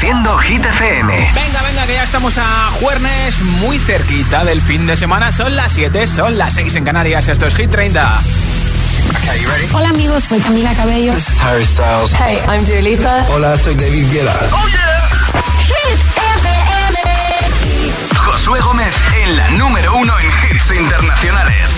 Reproduciendo Hit FM. Venga, venga, que ya estamos a jueves, muy cerquita del fin de semana. Son las 7, son las 6 en Canarias. Esto es Hit 30. Okay, Hola amigos, soy Camila Cabello. This is Harry Styles. Hey, I'm Dua Lipa. Hola, soy David Guetta. Oh yeah. Hit FM. Josué Gómez en la número uno en hits internacionales.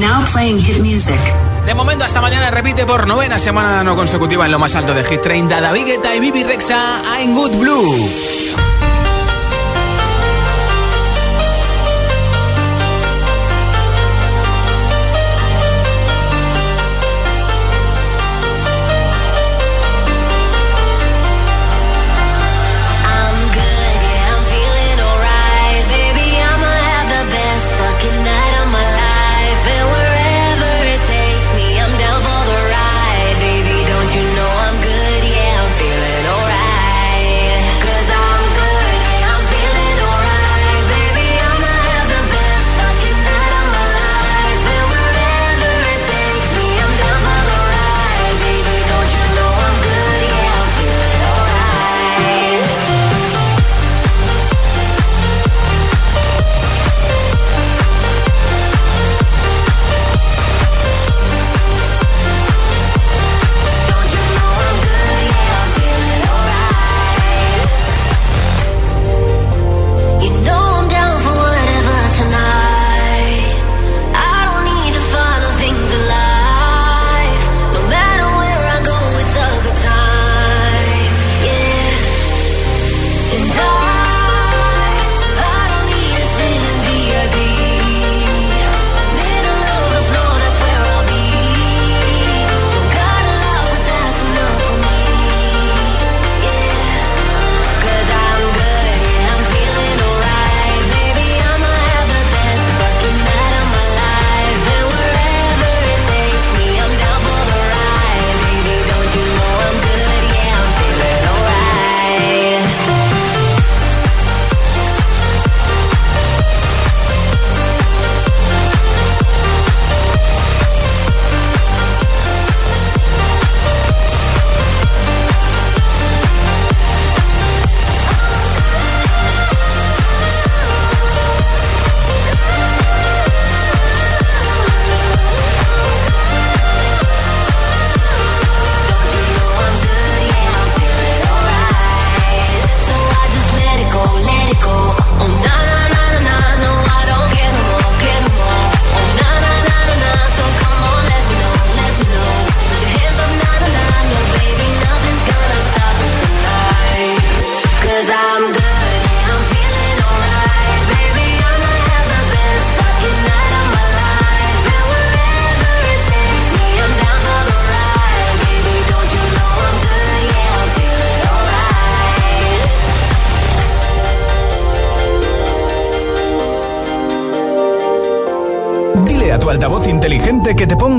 Now playing hit music. De momento hasta mañana repite por novena semana no consecutiva en lo más alto de Hit 30 David Guetta y Bibi Rexa I'm Good Blue.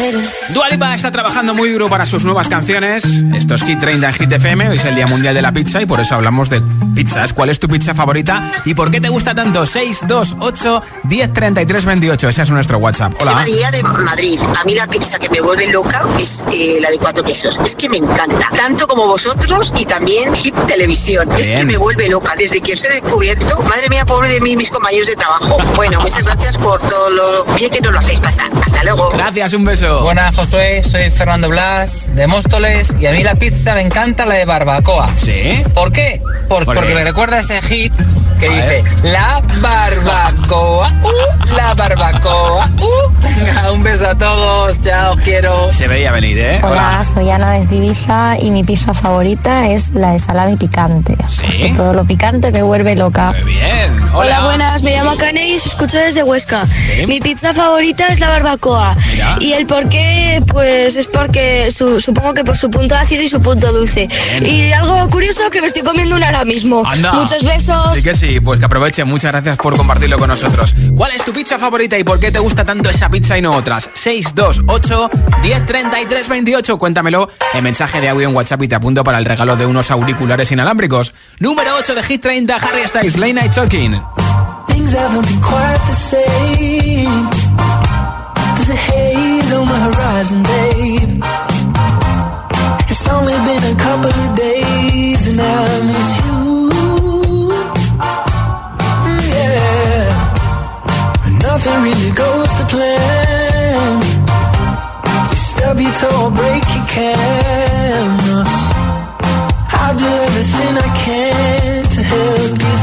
I'm levitating. Dua Lipa está trabajando muy duro para sus nuevas canciones. Esto es Hit 30 en Hit FM. Hoy es el Día Mundial de la Pizza y por eso hablamos de pizzas. ¿Cuál es tu pizza favorita y por qué te gusta tanto? 628 1033 28. Ese es nuestro WhatsApp. Soy Hola. María de Madrid. A mí la pizza que me vuelve loca es eh, la de cuatro quesos. Es que me encanta. Tanto como vosotros y también Hit Televisión. Es que me vuelve loca. Desde que os he descubierto, madre mía, pobre de mí, y mis compañeros de trabajo. Bueno, muchas gracias por todo lo bien que nos lo hacéis pasar. Hasta luego. Gracias, un beso. Buenas, Josué, soy Fernando Blas de Móstoles y a mí la pizza me encanta la de barbacoa. ¿Sí? ¿Por qué? Por- ¿Por porque qué? me recuerda a ese hit que A dice La barbacoa, uh, la barbacoa, uh. Un beso a todos, chao, os quiero. Se veía venir, ¿eh? Hola, soy Ana desde Ibiza y mi pizza favorita es la de salami picante. ¿Sí? Todo lo picante me vuelve loca. Muy bien. Hola. Hola, buenas, me llamo Kane y os escucho desde Huesca. Sí. Mi pizza favorita es la barbacoa. Mira. Y el por qué, pues es porque su- supongo que por su punto ácido y su punto dulce. Y algo curioso que me estoy comiendo una ahora mismo. Anda. Muchos besos. Sí que sí, pues que aproveche. Muchas gracias por compartirlo con nosotros. ¿Cuál es tu pizza favorita y por qué te gusta tanto esa pizza y no otras? 628 1033 28. Cuéntamelo en mensaje de audio en WhatsApp y te apunto para el regalo de unos auriculares inalámbricos. Número 8 de Hit 30, Harry Styles, Late Night Talking. Things haven't been quite the same. There's a haze On the horizon, babe. It's only been a couple of days, and I miss you. Mm, yeah, nothing really goes to plan. You stub your toe or break your camera. I'll do everything I can to help you.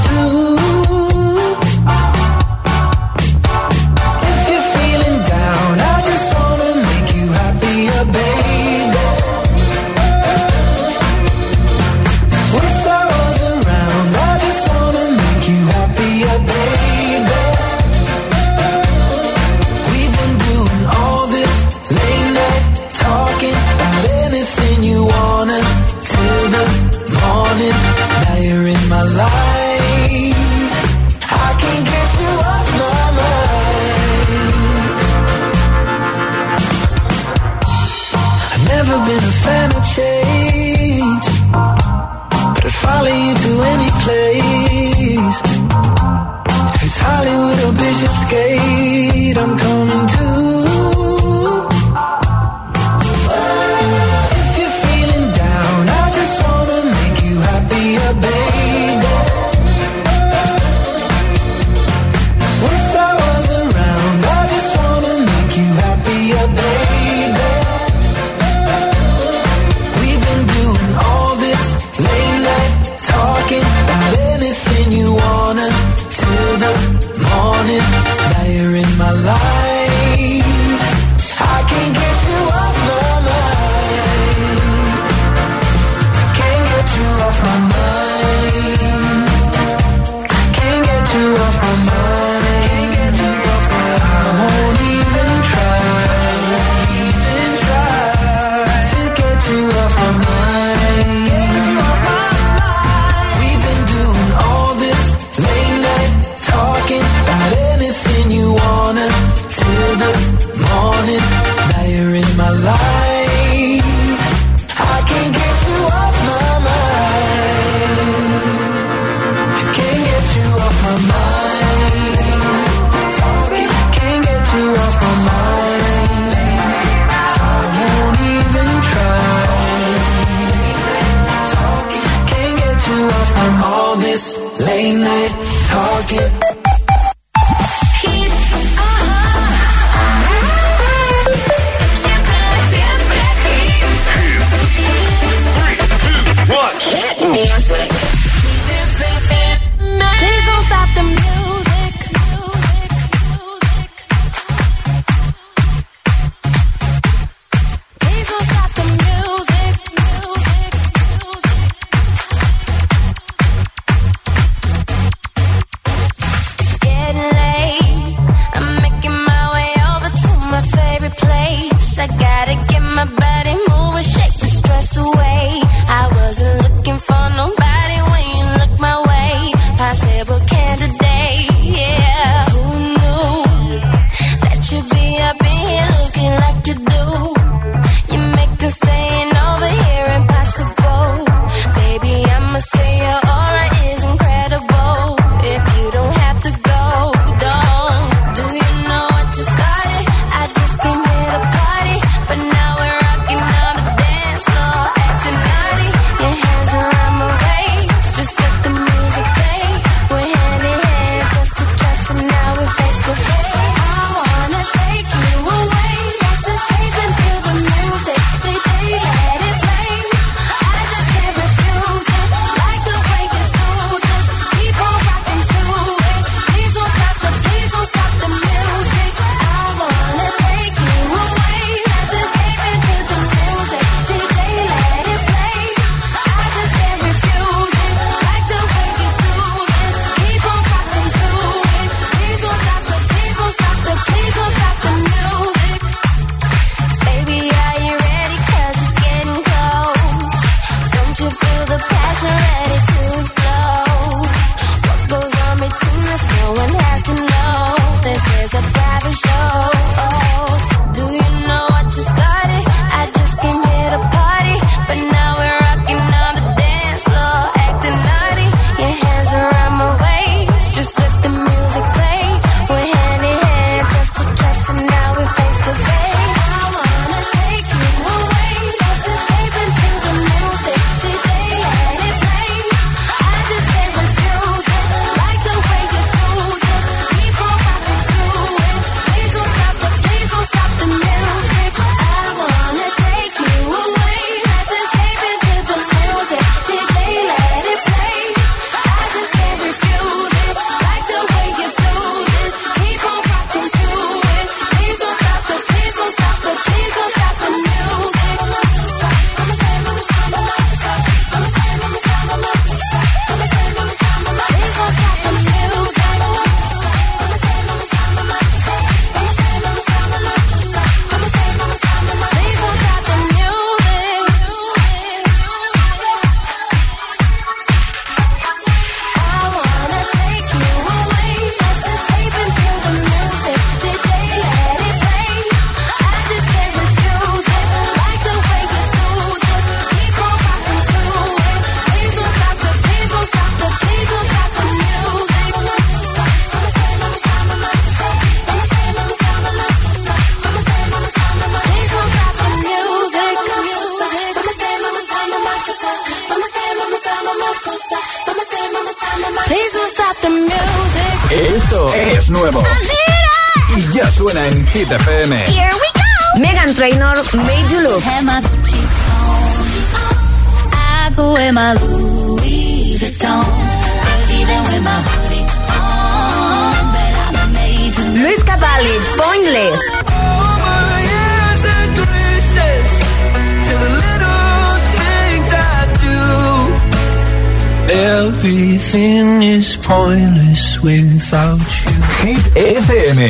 Pointless without you. Hit FM,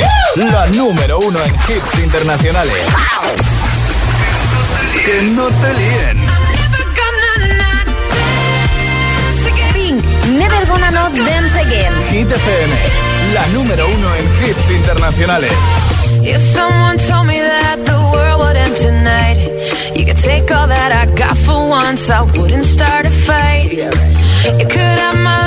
la número uno en hits internacionales. Que no te líen. Pink, Never Gonna Not Dance Again. Hit FM, la número uno en hits internacionales. If someone told me that the world would end tonight, you could take all that I got for once, I wouldn't start a fight. You could have my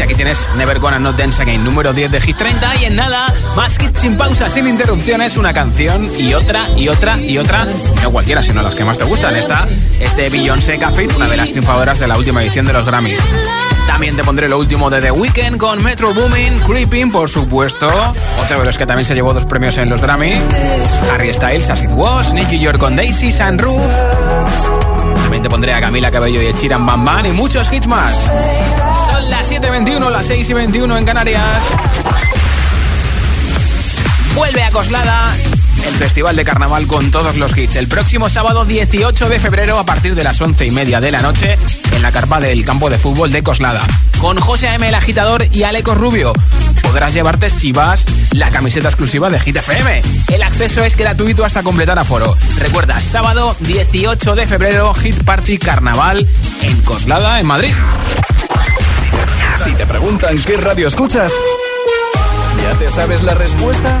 Y aquí tienes Never Gonna Not Dance Again, número 10 de Hit 30. Y en nada, más hits sin pausa, sin interrupciones, una canción y otra y otra y otra. No cualquiera, sino las que más te gustan. Esta es de Beyoncé Café, una de las triunfadoras de la última edición de los Grammys. También te pondré lo último de The Weeknd con Metro Boomin, Creeping, por supuesto. Otra de los que también se llevó dos premios en los Grammy. Harry Styles, As It Was, Nicky York con Daisy, Sunroof. También te pondré a Camila Cabello y Echiran Bam Bam y muchos hits más. Son las 7.21, las 6 y 21 en Canarias. Vuelve a Coslada el festival de carnaval con todos los hits. El próximo sábado 18 de febrero a partir de las 11 y media de la noche en la carpa del campo de fútbol de Coslada. Con José A.M. el agitador y Aleco Rubio. Podrás llevarte si vas la camiseta exclusiva de Hit FM. El acceso es gratuito hasta completar aforo. Recuerda, sábado 18 de febrero, Hit Party Carnaval en Coslada, en Madrid. Si te preguntan qué radio escuchas, ¿Ya te sabes la respuesta?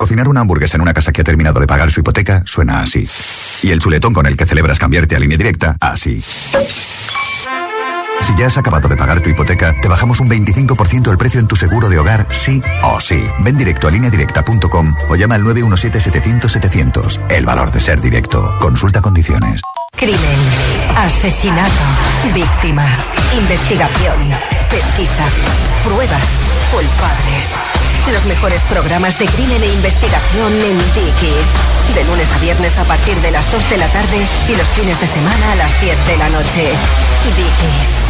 Cocinar una hamburguesa en una casa que ha terminado de pagar su hipoteca suena así. Y el chuletón con el que celebras cambiarte a línea directa, así. Si ya has acabado de pagar tu hipoteca, te bajamos un 25% el precio en tu seguro de hogar, sí o sí. Ven directo a lineadirecta.com o llama al 917-700-700. El valor de ser directo. Consulta condiciones. Crimen, asesinato, víctima, investigación, pesquisas, pruebas, culpables. Los mejores programas de crimen e investigación en Dickies. De lunes a viernes a partir de las 2 de la tarde y los fines de semana a las 10 de la noche. Dickies.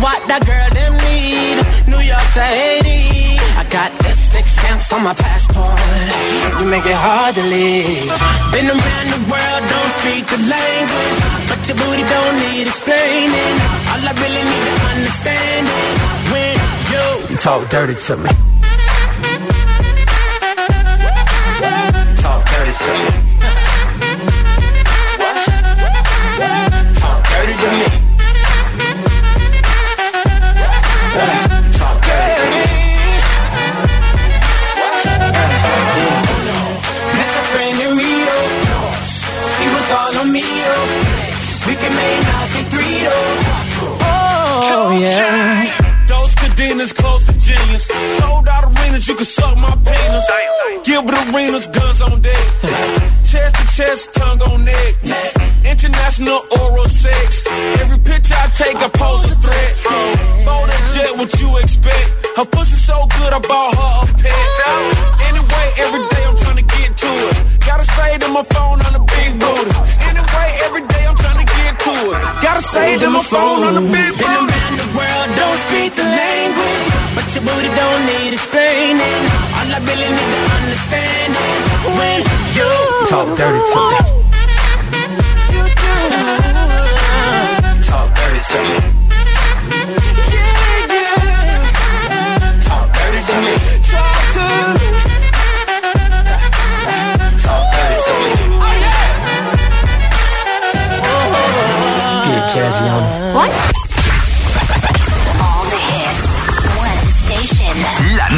What that girl them need. New York to Haiti. I got lipstick stamps on my passport. You make it hard to leave. Been around the world, don't speak the language. But your booty don't need explaining. All I really need to understand is when you talk dirty to me. Gilbert Arenas, guns on deck. chest to chest, tongue on neck. International oral sex. Every picture I take, I pose a threat. Jet, what you expect? Her pussy so good, I bought her a pet. Anyway, every day I'm trying to get to it. Gotta say to my phone on the big booty. Anyway, every day I'm trying to get to it. Gotta say to my phone on the big booty. Been around the world, don't speak the language. But your booty don't need explaining. I really need to understand when you talk dirty to me.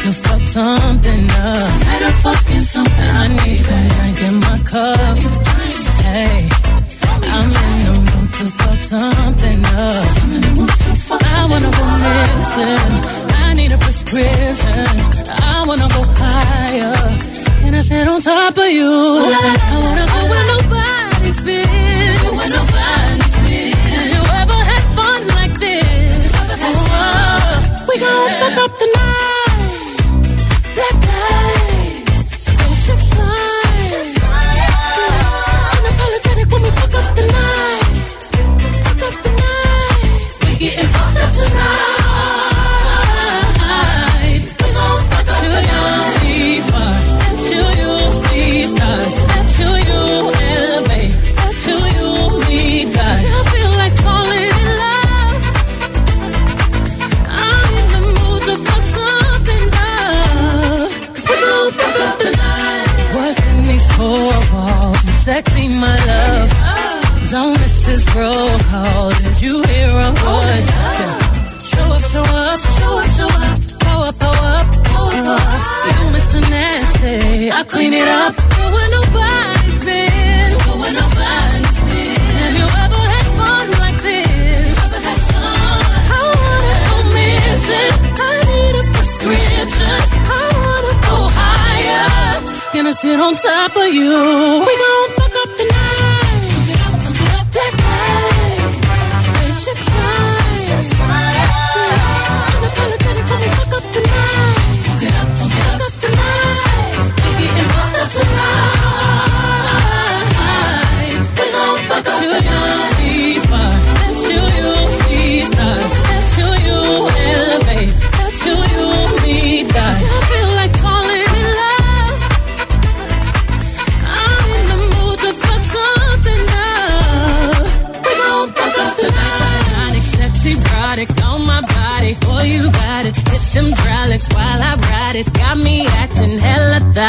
to fuck something up. Better fucking something. I need to drink in my cup. Hey, I'm in the mood to fuck something up. I wanna go missing. I need a prescription. I wanna go higher. Can I sit on top of you? I wanna go where nobody's been. Where nobody's been. Have you ever had fun like this? Oh, uh, we gon' fuck up the night. My love. Don't miss this roll call. Did you hear a word? Show up, show up, show up, show up. Pull up, pull up, pull up. You Mr. Nasty, I clean it up. Go where nobody's been. Go where nobody's been. Have you ever had fun like this? I wanna go missing. I need a prescription. I wanna go higher. Gonna sit on top of you. We gon'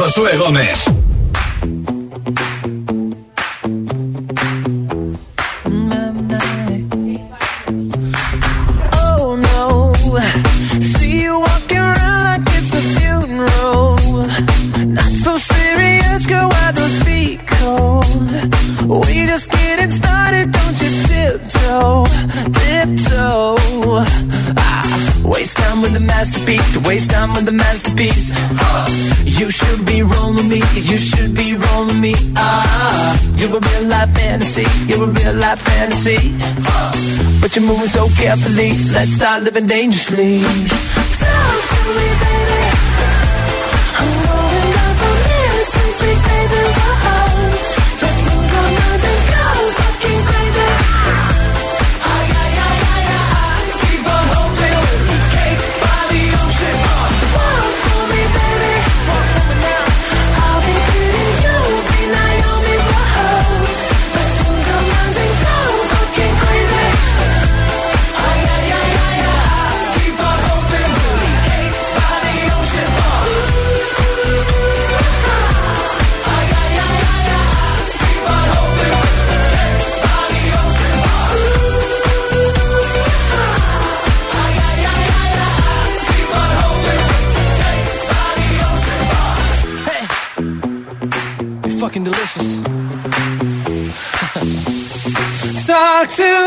Josué Gómez. Masterpiece, to waste time with the masterpiece. You should be rolling me, you should be rolling me. Ah, you're a real life fantasy, you're a real life fantasy. But you're moving so carefully, let's start living dangerously. Talk to me, baby. I'm rolling up on this sweet, sweet baby. Ocean.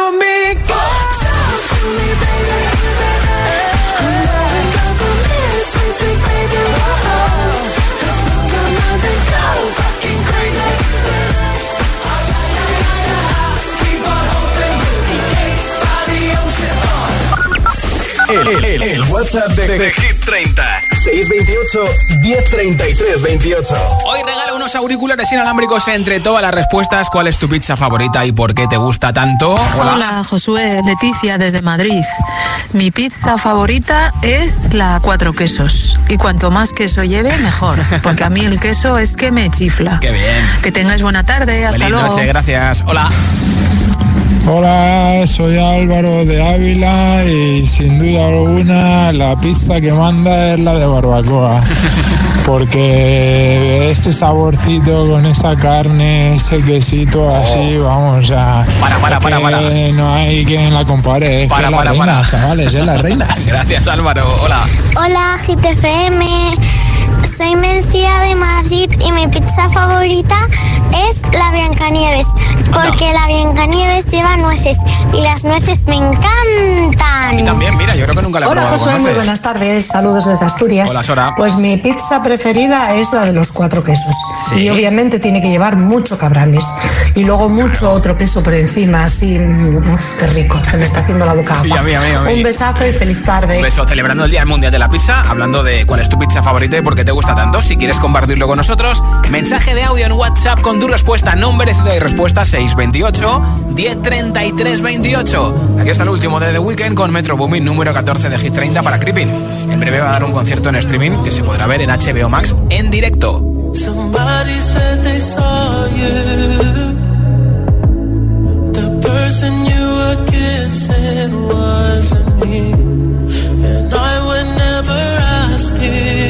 El, WhatsApp de, de Hit 30. 628 1033 28. Hoy regalo unos auriculares inalámbricos entre todas las respuestas. ¿Cuál es tu pizza favorita y por qué te gusta tanto? Hola. Josué, Leticia desde Madrid. Mi pizza favorita es la cuatro quesos. Y cuanto más queso lleve, mejor. Porque a mí el queso es que me chifla. Qué bien. Que tengáis buena tarde. Hasta Feliz luego. noche, gracias. Hola. Hola, soy Álvaro de Ávila y sin duda alguna la pizza que manda es la de barbacoa. Porque ese saborcito con esa carne, ese quesito así, vamos, o sea. Oh. Para, para, para, que para. No hay quien la compare. Es Para, que es la para, reina, para. chavales, es la reina. Gracias, Álvaro. Hola. Hola, GTFM. Soy Mencía de Madrid y mi pizza favorita es la Biancanieves, porque la Biancanieves lleva nueces y las nueces me encantan. Y también, mira, yo creo que nunca la he Hola Josué, muy buenas tardes, saludos desde Asturias. Hola, Sora. Pues mi pizza preferida es la de los cuatro quesos. Sí. Y obviamente tiene que llevar mucho cabrales. Y luego mucho otro queso por encima, así. mm, Uf, qué rico, se me está haciendo la boca agua. Y a mí, a mí, a mí. Un besazo y feliz tarde. Un beso, celebrando el Día Mundial de la Pizza, hablando de cuál es tu pizza favorita y por qué te gusta tanto. Si quieres compartirlo con nosotros, mensaje de audio en WhatsApp con tu respuesta, nombre, ciudad y respuesta 628 1033 28. Aquí está el último de The Weeknd con Metro Booming número 14 de Hit 30 para Creeping. En breve va a dar un concierto en streaming que se podrá ver en HBO Max en directo. And I would never ask you.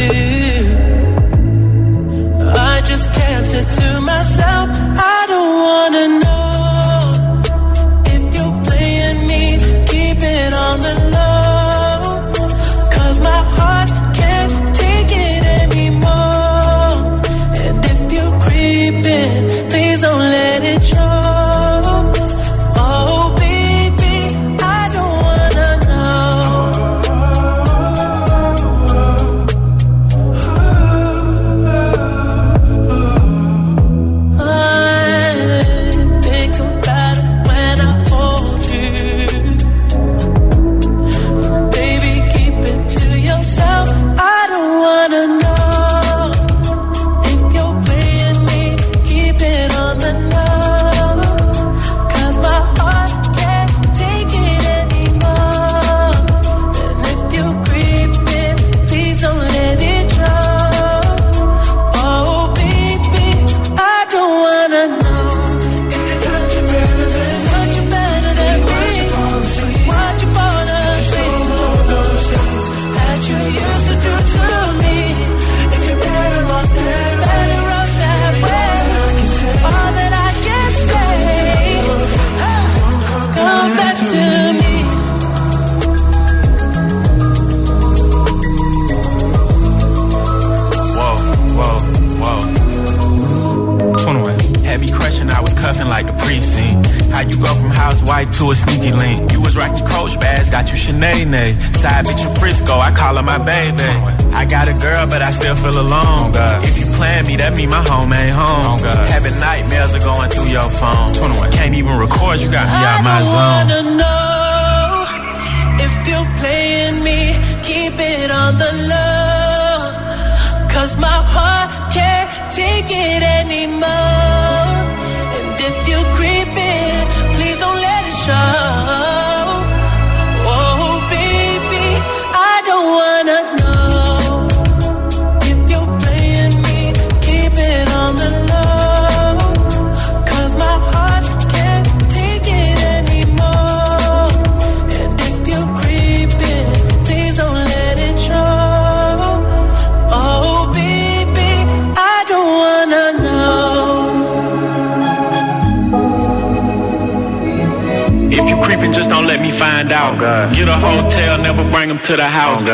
Get a hotel, never bring them to the house. Baby,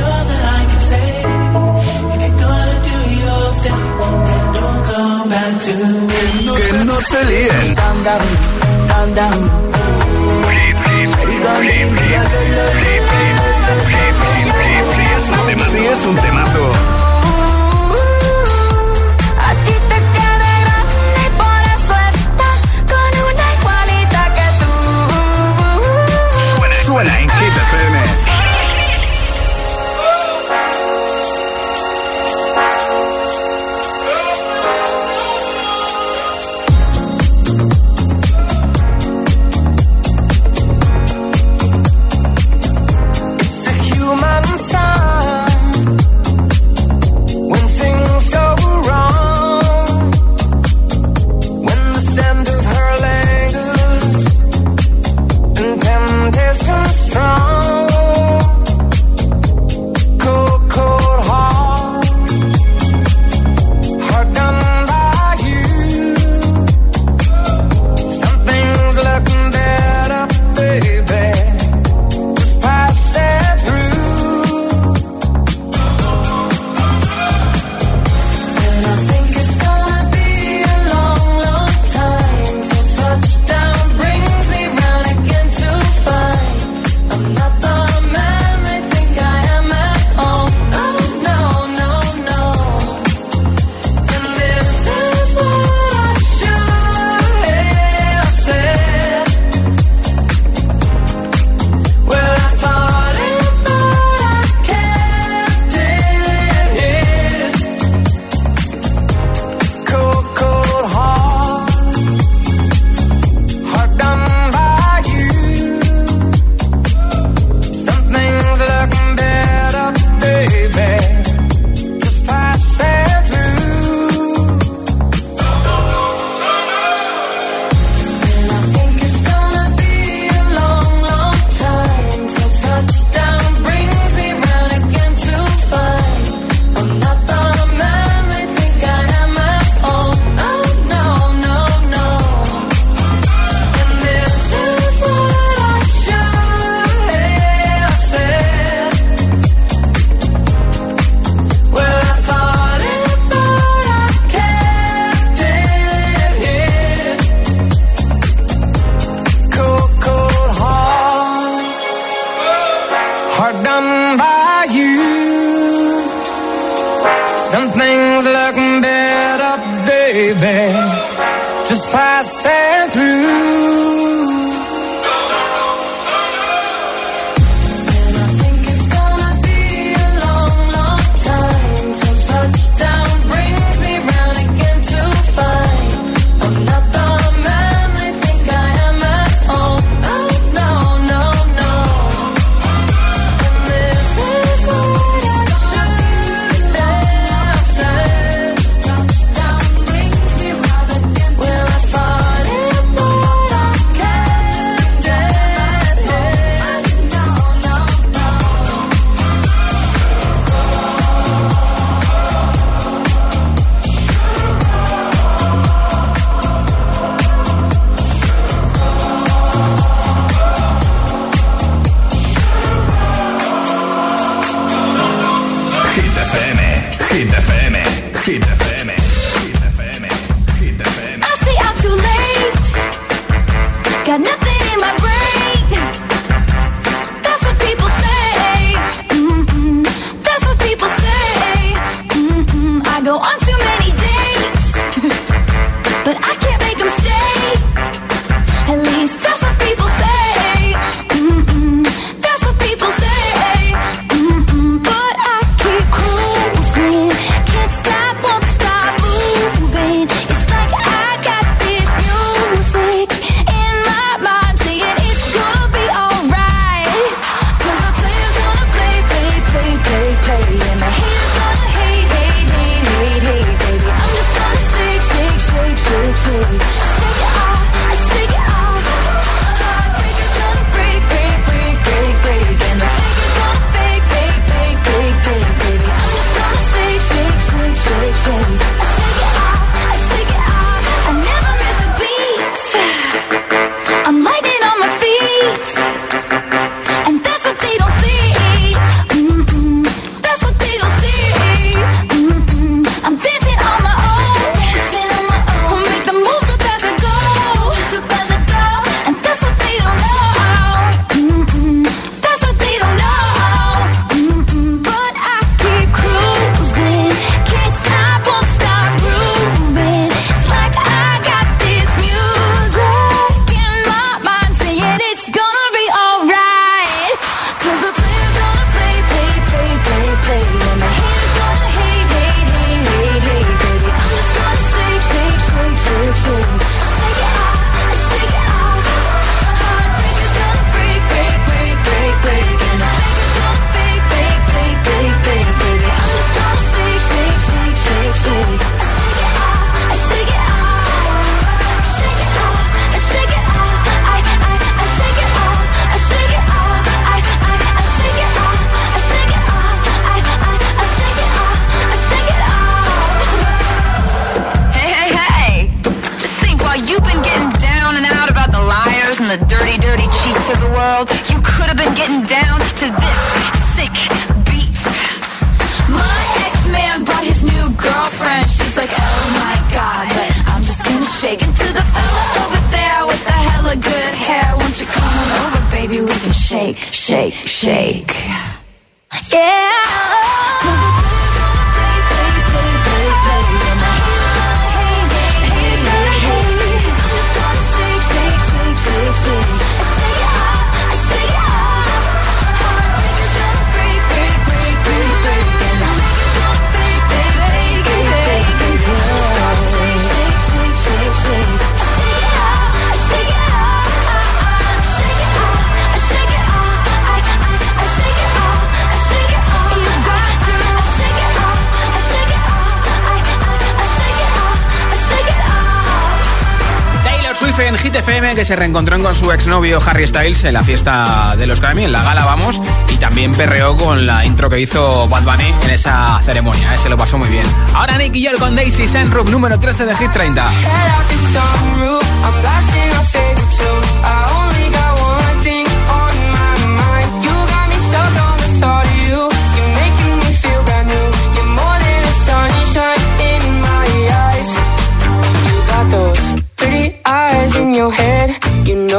all that I can say. If you're gonna do your thing, then don't come back to me. Que no te líen. Calm down, calm down. Si es un temazo. Suena, en I sat through Hit FM que se reencontró con su exnovio Harry Styles en la fiesta de los Grammy, en la gala vamos, y también perreó con la intro que hizo Bad Bunny en esa ceremonia, ¿eh? se lo pasó muy bien. Ahora Nicky York con Daisy Sunroof número 13 de Hit 30.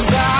goodbye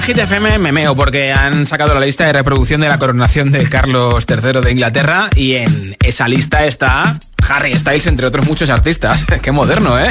en Hit FM me meo porque han sacado la lista de reproducción de la coronación de Carlos III de Inglaterra y en esa lista está Harry Styles, entre otros muchos artistas. Qué moderno, ¿eh?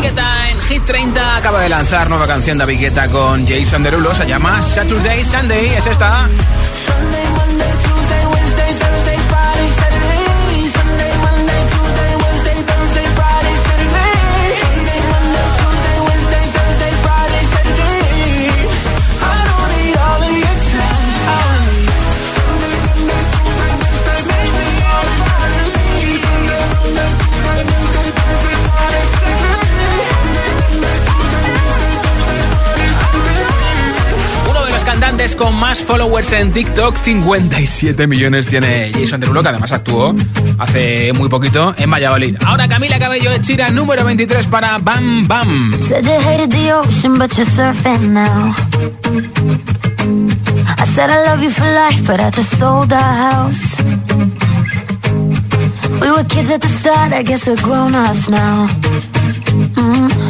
David Guetta en Hit 30 acaba de lanzar nueva canción David Guetta con Jason Derulo. Se llama Saturday Sunday. Es esta. con más followers en TikTok. 57 millones tiene Jason Derulo, que además actuó hace muy poquito en Valladolid. Ahora Camila Cabello de Chira, número 23 para Bam Bam. We were kids at the start, I guess we're grown-ups now. Mm-hmm.